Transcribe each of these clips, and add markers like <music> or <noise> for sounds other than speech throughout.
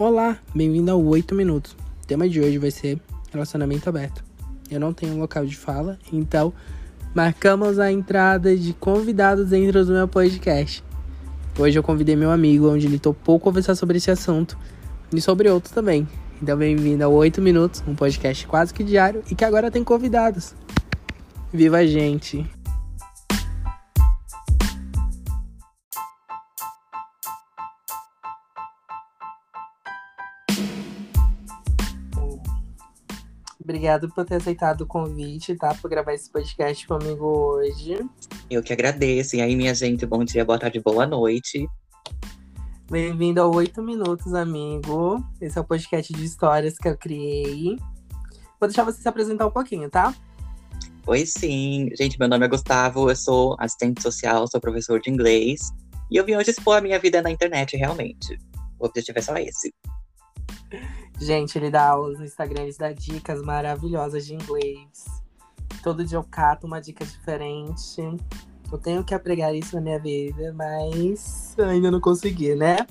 Olá, bem-vindo ao 8 Minutos. O tema de hoje vai ser relacionamento aberto. Eu não tenho local de fala, então marcamos a entrada de convidados dentro do meu podcast. Hoje eu convidei meu amigo, onde ele topou conversar sobre esse assunto e sobre outros também. Então, bem-vindo ao 8 Minutos, um podcast quase que diário e que agora tem convidados. Viva a gente! Obrigado por ter aceitado o convite, tá? Por gravar esse podcast comigo hoje. Eu que agradeço. E aí, minha gente, bom dia, boa tarde, boa noite. Bem-vindo ao 8 Minutos, amigo. Esse é o podcast de histórias que eu criei. Vou deixar você se apresentar um pouquinho, tá? Oi, sim. Gente, meu nome é Gustavo, eu sou assistente social, sou professor de inglês. E eu vim hoje expor a minha vida na internet, realmente. O objetivo é só esse. Gente, ele dá aulas no Instagram, ele dá dicas maravilhosas de inglês. Todo dia eu cato uma dica diferente. Eu tenho que apregar isso na minha vida, mas ainda não consegui, né?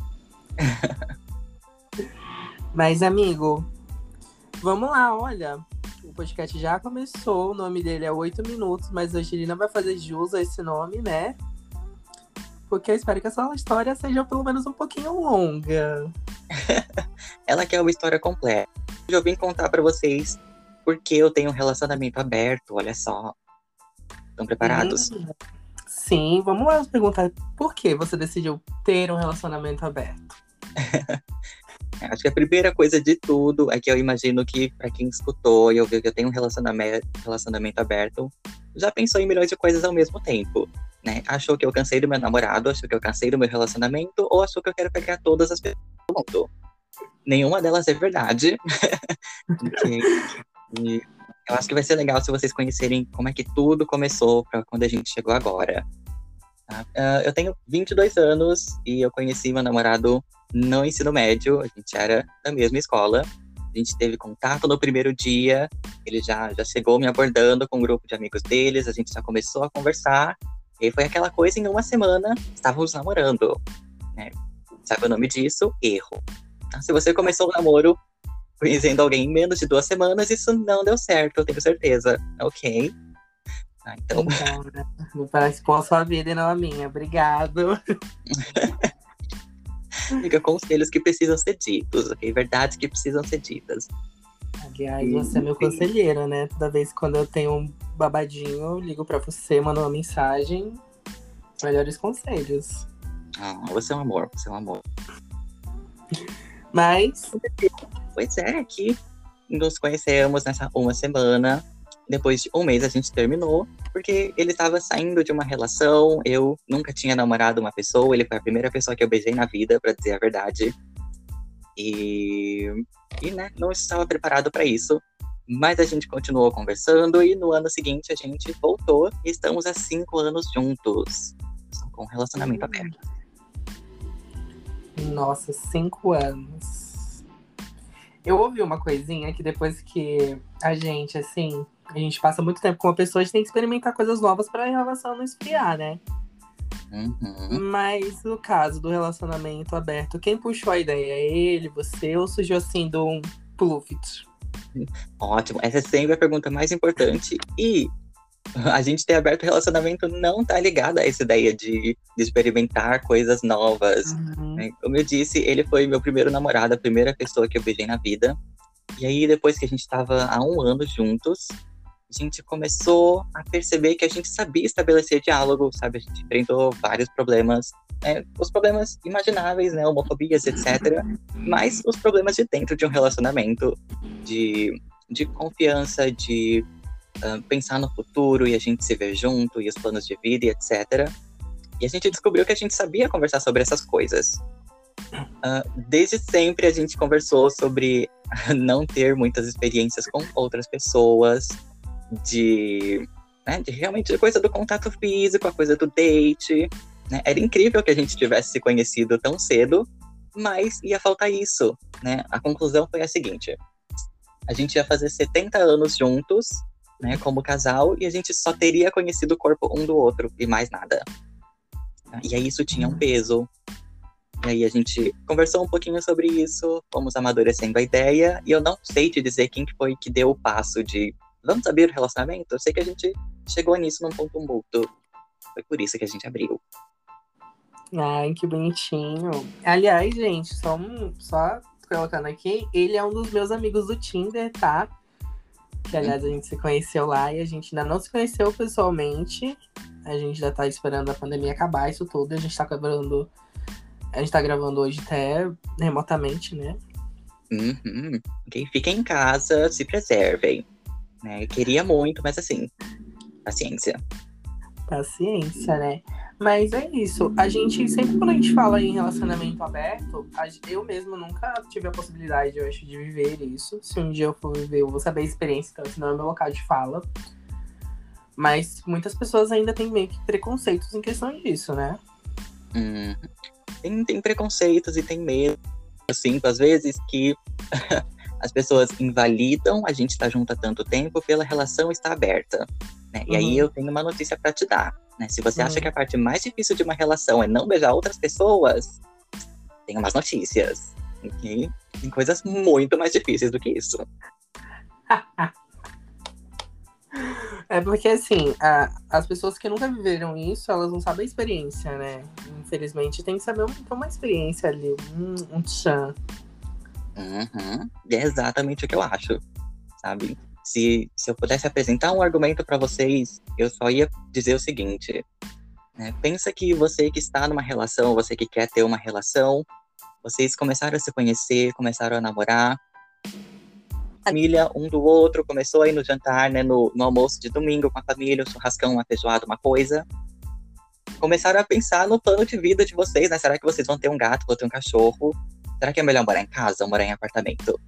<laughs> mas, amigo, vamos lá, olha. O podcast já começou, o nome dele é 8 Minutos, mas a Angelina vai fazer jus a esse nome, né? Porque eu espero que essa história seja pelo menos um pouquinho longa. <laughs> Ela quer uma história completa. Hoje eu vim contar para vocês porque eu tenho um relacionamento aberto, olha só. Estão preparados? Hum, sim, vamos lá perguntar por que você decidiu ter um relacionamento aberto? <laughs> Acho que a primeira coisa de tudo é que eu imagino que, para quem escutou e ouviu que eu tenho um relacionamento, relacionamento aberto, já pensou em milhões de coisas ao mesmo tempo. Né? Achou que eu cansei do meu namorado, achou que eu cansei do meu relacionamento, ou achou que eu quero pegar todas as pessoas do mundo. Nenhuma delas é verdade. <laughs> e eu acho que vai ser legal se vocês conhecerem como é que tudo começou para quando a gente chegou agora. Uh, eu tenho 22 anos e eu conheci meu namorado no ensino médio, a gente era da mesma escola. A gente teve contato no primeiro dia, ele já, já chegou me abordando com um grupo de amigos deles, a gente já começou a conversar. E foi aquela coisa, em uma semana, estávamos namorando. Né? Sabe o nome disso? Erro. Se você começou o namoro conhecendo alguém em menos de duas semanas, isso não deu certo, eu tenho certeza. Ok. Ah, então. então parece com a sua vida e não a minha. Obrigado. <laughs> Fica conselhos que precisam ser ditos, ok? Verdades que precisam ser ditas. Aliás, você é meu conselheiro, né? Toda vez quando eu tenho um babadinho, eu ligo pra você, mando uma mensagem. Melhores conselhos. Ah, você é um amor, você é um amor. Mas. Pois é, aqui nos conhecemos nessa uma semana. Depois de um mês a gente terminou, porque ele estava saindo de uma relação. Eu nunca tinha namorado uma pessoa, ele foi a primeira pessoa que eu beijei na vida, para dizer a verdade. E, e né, não estava preparado para isso. Mas a gente continuou conversando e no ano seguinte a gente voltou e estamos há cinco anos juntos. Com um relacionamento hum. aberto. Nossa, cinco anos. Eu ouvi uma coisinha que depois que a gente, assim, a gente passa muito tempo com uma pessoa, a gente tem que experimentar coisas novas para a relação não esfriar, né? Uhum. Mas no caso do relacionamento aberto, quem puxou a ideia? Ele, você, ou surgiu assim de um pluft? Ótimo, essa é sempre a pergunta mais importante. E <laughs> a gente ter aberto relacionamento não tá ligado a essa ideia de, de experimentar coisas novas. Uhum. Né? Como eu disse, ele foi meu primeiro namorado, a primeira pessoa que eu beijei na vida. E aí, depois que a gente tava há um ano juntos, a gente começou a perceber que a gente sabia estabelecer diálogo, sabe? A gente enfrentou vários problemas, né? os problemas imagináveis, né? Homofobias, etc. Mas os problemas de dentro de um relacionamento, de, de confiança, de uh, pensar no futuro e a gente se ver junto, e os planos de vida e etc. E a gente descobriu que a gente sabia conversar sobre essas coisas. Uh, desde sempre a gente conversou sobre <laughs> não ter muitas experiências com outras pessoas, de, né, de realmente a coisa do contato físico, a coisa do date. Né? Era incrível que a gente tivesse se conhecido tão cedo, mas ia faltar isso. Né? A conclusão foi a seguinte: a gente ia fazer 70 anos juntos, né, como casal, e a gente só teria conhecido o corpo um do outro e mais nada. E aí isso tinha um peso. E aí a gente conversou um pouquinho sobre isso, fomos amadurecendo a ideia, e eu não sei te dizer quem que foi que deu o passo de vamos abrir o relacionamento? Eu sei que a gente chegou nisso num ponto mútuo. Foi por isso que a gente abriu. Ai, que bonitinho. Aliás, gente, só, um, só colocando aqui, ele é um dos meus amigos do Tinder, tá? Que aliás a gente se conheceu lá e a gente ainda não se conheceu pessoalmente. A gente já tá esperando a pandemia acabar, isso tudo. A gente tá gravando. A gente tá gravando hoje até remotamente, né? Uhum. Quem fica em casa, se preservem. Né? Queria muito, mas assim, paciência. Paciência, né? Mas é isso. A gente, sempre quando a gente fala em relacionamento aberto, eu mesmo nunca tive a possibilidade, eu acho, de viver isso. Se um dia eu for viver, eu vou saber a experiência, então esse não é meu local de fala. Mas muitas pessoas ainda têm meio que preconceitos em questão disso, né? Hum, tem, tem preconceitos e tem medo, assim, às vezes que <laughs> as pessoas invalidam a gente estar tá junto há tanto tempo pela relação estar aberta. Né? E aí uhum. eu tenho uma notícia para te dar. Né? Se você uhum. acha que a parte mais difícil de uma relação é não beijar outras pessoas, tem umas notícias. Okay? Tem coisas muito mais difíceis do que isso. <laughs> É porque, assim, a, as pessoas que nunca viveram isso, elas não sabem a experiência, né? Infelizmente, tem que saber uma, uma experiência ali, um, um tchan. Uhum. É exatamente o que eu acho, sabe? Se, se eu pudesse apresentar um argumento para vocês, eu só ia dizer o seguinte: né? pensa que você que está numa relação, você que quer ter uma relação, vocês começaram a se conhecer, começaram a namorar, família um do outro, começou a ir no jantar, né, no, no almoço de domingo com a família, um churrascão, uma feijoada, uma coisa. Começaram a pensar no plano de vida de vocês, né? Será que vocês vão ter um gato, vão ter um cachorro? Será que é melhor morar em casa ou morar em apartamento?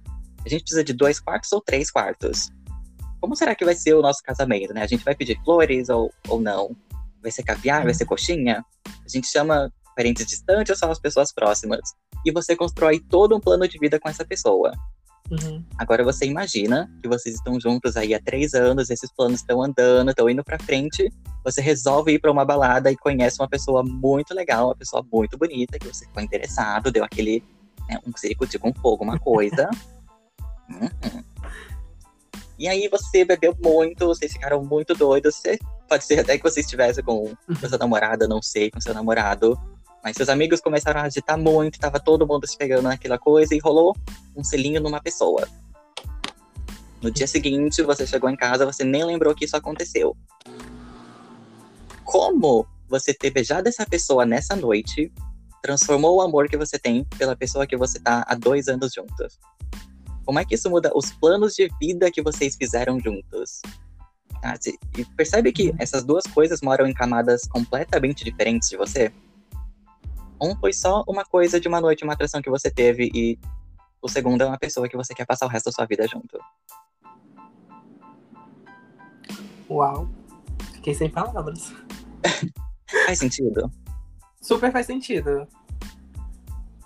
A gente precisa de dois quartos ou três quartos? Como será que vai ser o nosso casamento, né? A gente vai pedir flores ou, ou não? Vai ser caviar? Vai ser coxinha? A gente chama parentes distantes ou só as pessoas próximas? E você constrói todo um plano de vida com essa pessoa. Uhum. Agora você imagina que vocês estão juntos aí há três anos, esses planos estão andando, estão indo para frente. Você resolve ir para uma balada e conhece uma pessoa muito legal, uma pessoa muito bonita, que você ficou interessado, deu aquele né, um circuito com fogo, uma coisa. <laughs> uhum. E aí você bebeu muito, vocês ficaram muito doidos. Você, pode ser até que você estivesse com, com sua namorada, não sei, com seu namorado. Mas seus amigos começaram a agitar muito, tava todo mundo se pegando naquela coisa e rolou um selinho numa pessoa. No dia seguinte, você chegou em casa, você nem lembrou que isso aconteceu. Como você ter beijado essa pessoa nessa noite transformou o amor que você tem pela pessoa que você tá há dois anos juntos. Como é que isso muda os planos de vida que vocês fizeram juntos? Ah, e percebe que essas duas coisas moram em camadas completamente diferentes de você? Um foi só uma coisa de uma noite, uma atração que você teve, e o segundo é uma pessoa que você quer passar o resto da sua vida junto. Uau! Fiquei sem palavras. <laughs> Faz sentido? Super faz sentido.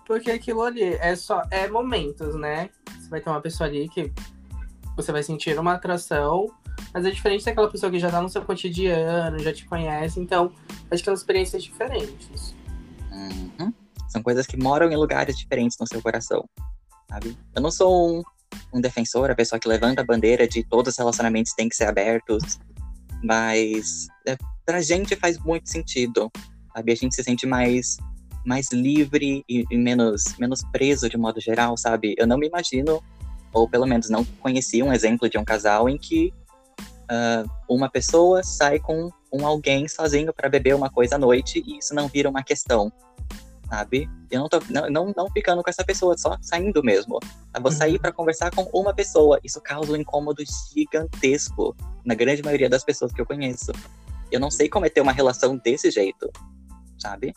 Porque aquilo ali é só. É momentos, né? Você vai ter uma pessoa ali que você vai sentir uma atração, mas é diferente daquela pessoa que já tá no seu cotidiano, já te conhece, então acho que são experiências diferentes. Uhum. São coisas que moram em lugares diferentes no seu coração, sabe? Eu não sou um, um defensor, a pessoa que levanta a bandeira de todos os relacionamentos têm que ser abertos, mas é, pra gente faz muito sentido sabe? A gente se sente mais mais livre e, e, menos menos preso de modo geral, sabe? Eu não me imagino, ou pelo menos não conheci um exemplo de um casal em que uh, uma pessoa sai com um alguém sozinho para beber uma coisa à noite e isso não vira uma questão, sabe? Eu não tô não, não, não ficando com essa pessoa, só saindo mesmo. Eu vou sair uhum. para conversar com uma pessoa. Isso causa um incômodo gigantesco na grande maioria das pessoas que eu conheço. Eu não sei como é ter uma relação desse jeito sabe?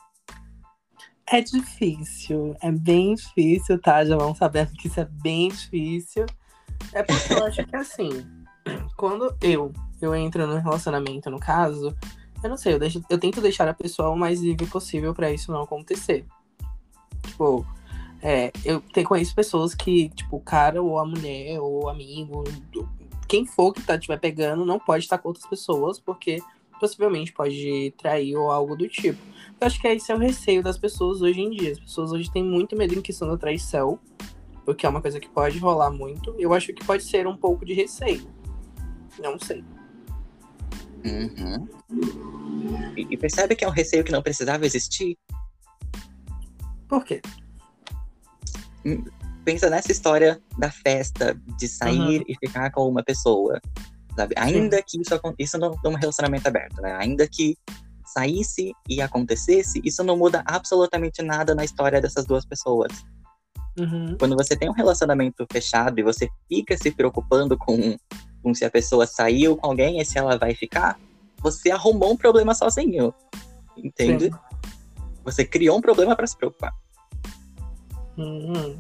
É difícil, é bem difícil, tá? Já vão sabendo que isso é bem difícil. É porque eu acho que assim, quando eu, eu entro no relacionamento, no caso, eu não sei, eu, deixo, eu tento deixar a pessoa o mais livre possível para isso não acontecer. Tipo, é, eu tenho, conheço pessoas que, tipo, o cara ou a mulher ou o amigo, quem for que tá, estiver pegando, não pode estar com outras pessoas, porque possivelmente pode trair ou algo do tipo. Eu acho que esse é o receio das pessoas hoje em dia. As pessoas hoje têm muito medo em questão da traição, porque é uma coisa que pode rolar muito. Eu acho que pode ser um pouco de receio. Não sei. Uhum. E, e percebe que é um receio que não precisava existir? Por quê? Hum, pensa nessa história da festa, de sair Uhum. e ficar com uma pessoa. Sabe? Ainda que isso isso não num relacionamento aberto, né? Ainda que saísse e acontecesse, isso não muda absolutamente nada na história dessas duas pessoas. Uhum. Quando você tem um relacionamento fechado e você fica se preocupando com, com se a pessoa saiu com alguém e se ela vai ficar, você arrumou um problema sozinho. Entende? Sim. Você criou um problema para se preocupar. Uhum.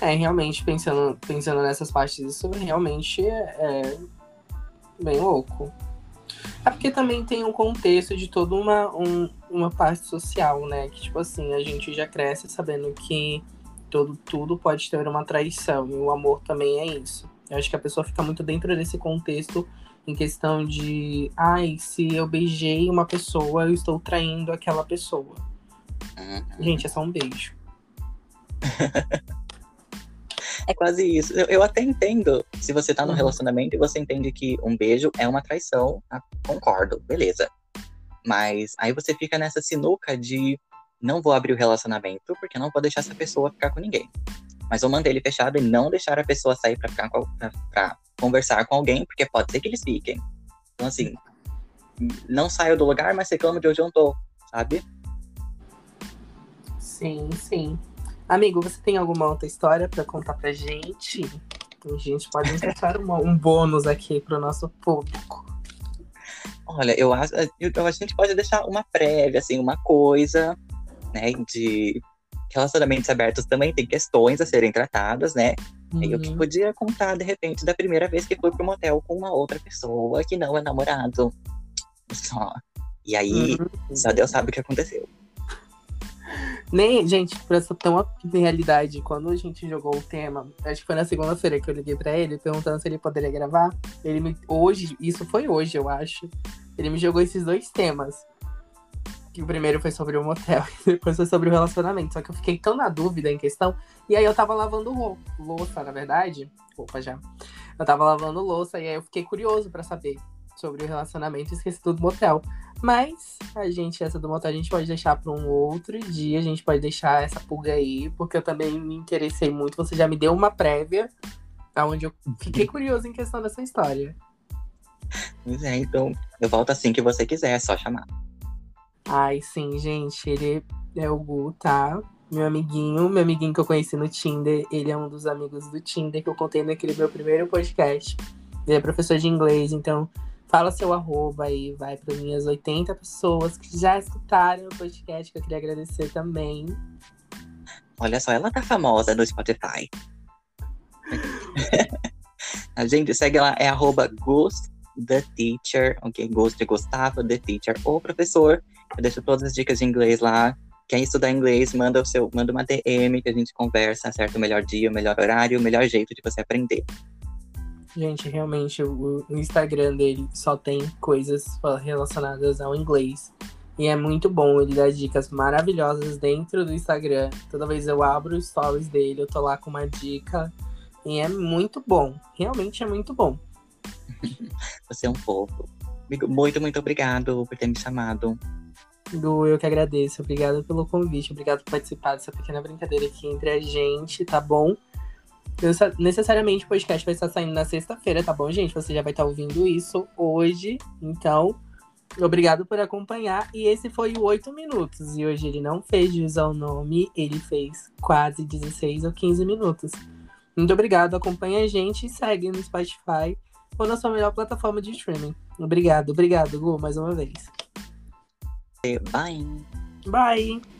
É, realmente, pensando, pensando nessas partes, isso realmente é, é bem louco. É porque também tem um contexto de toda uma, um- uma parte social, né? Que, tipo assim, a gente já cresce sabendo que todo, tudo pode ter uma traição. E o amor também é isso. Eu acho que a pessoa fica muito dentro desse contexto em questão de, ai, se eu beijei uma pessoa, eu estou traindo aquela pessoa. Uhum. Gente, é só um beijo. <laughs> É quase isso. Eu, eu até entendo se você tá num Uhum. relacionamento e você entende que um beijo é uma traição. tá? Concordo, beleza. Mas aí você fica nessa sinuca de não vou abrir o relacionamento porque não vou deixar essa pessoa ficar com ninguém. Mas vou manter ele fechado e não deixar a pessoa sair pra, ficar com, pra, pra conversar com alguém, porque pode ser que eles fiquem. Então, assim, não saio do lugar, mas reclamo de onde eu tô, sabe? Sim, sim. Amigo, você tem alguma outra história pra contar pra gente? A gente pode encaixar uma- um bônus aqui pro nosso público. Olha, eu acho, eu, eu- a gente pode deixar uma prévia, assim, uma coisa, né, de relacionamentos abertos também tem questões a serem tratadas, né? E eu que Uhum. podia contar, de repente, da primeira vez que fui pro motel com uma outra pessoa que não é namorado. Só. E aí, Uhum. só Deus sabe o que aconteceu. Nem, gente, pra essa tão realidade, quando a gente jogou o tema, acho que foi na segunda-feira que eu liguei pra ele, perguntando se ele poderia gravar. Ele me. Hoje, isso foi hoje, eu acho. Ele me jogou esses dois temas. Que o primeiro foi sobre o motel e <laughs> depois foi sobre o relacionamento. Só que eu fiquei tão na dúvida em questão. E aí eu tava lavando rou- louça, na verdade. Opa, já. Eu tava lavando louça e aí eu fiquei curioso pra saber sobre o relacionamento e esqueci tudo do motel. Mas a gente, essa do motel, a gente pode deixar para um outro dia. A gente pode deixar essa pulga aí, porque eu também me interessei muito. Você já me deu uma prévia, onde eu fiquei <laughs> curioso em questão dessa história. Pois é, então, eu volto assim que você quiser, é só chamar. Ai, sim, gente, ele é o Gu, tá? Meu amiguinho, meu amiguinho que eu conheci no Tinder. Ele é um dos amigos do Tinder que eu contei naquele meu primeiro podcast. Ele é professor de inglês, então fala seu arroba aí, vai para minhas 80 pessoas que já escutaram o podcast, que eu queria agradecer também. Olha só, ela tá famosa no Spotify. <laughs> A gente segue lá, é arroba Ghost the Teacher, ok? Ghost de Gustavo, the Teacher, ou professor. Eu deixo todas as dicas de inglês lá. Quem estudar inglês, manda, o seu, manda uma DM que a gente conversa, acerta o melhor dia, o melhor horário, o melhor jeito de você aprender. Gente, realmente, o, o Instagram dele só tem coisas relacionadas ao inglês. E é muito bom, ele dá dicas maravilhosas dentro do Instagram. Toda vez eu abro os stories dele, eu tô lá com uma dica. E é muito bom. Realmente é muito bom. <laughs> Você é um fofo. Muito, muito obrigado por ter me chamado. Du, eu que agradeço. Obrigada pelo convite. Obrigado por participar dessa pequena brincadeira aqui entre a gente, tá bom? Necessariamente o podcast vai estar saindo na sexta-feira, tá bom, gente? Você já vai estar ouvindo isso hoje. Então, obrigado por acompanhar. E esse foi o 8 minutos. E hoje ele não fez jus ao nome, ele fez quase 16 ou 15 minutos. Muito obrigado. Acompanha a gente e segue no Spotify ou na sua melhor plataforma de streaming. Obrigado, obrigado, Gu, mais uma vez. Bye! Bye!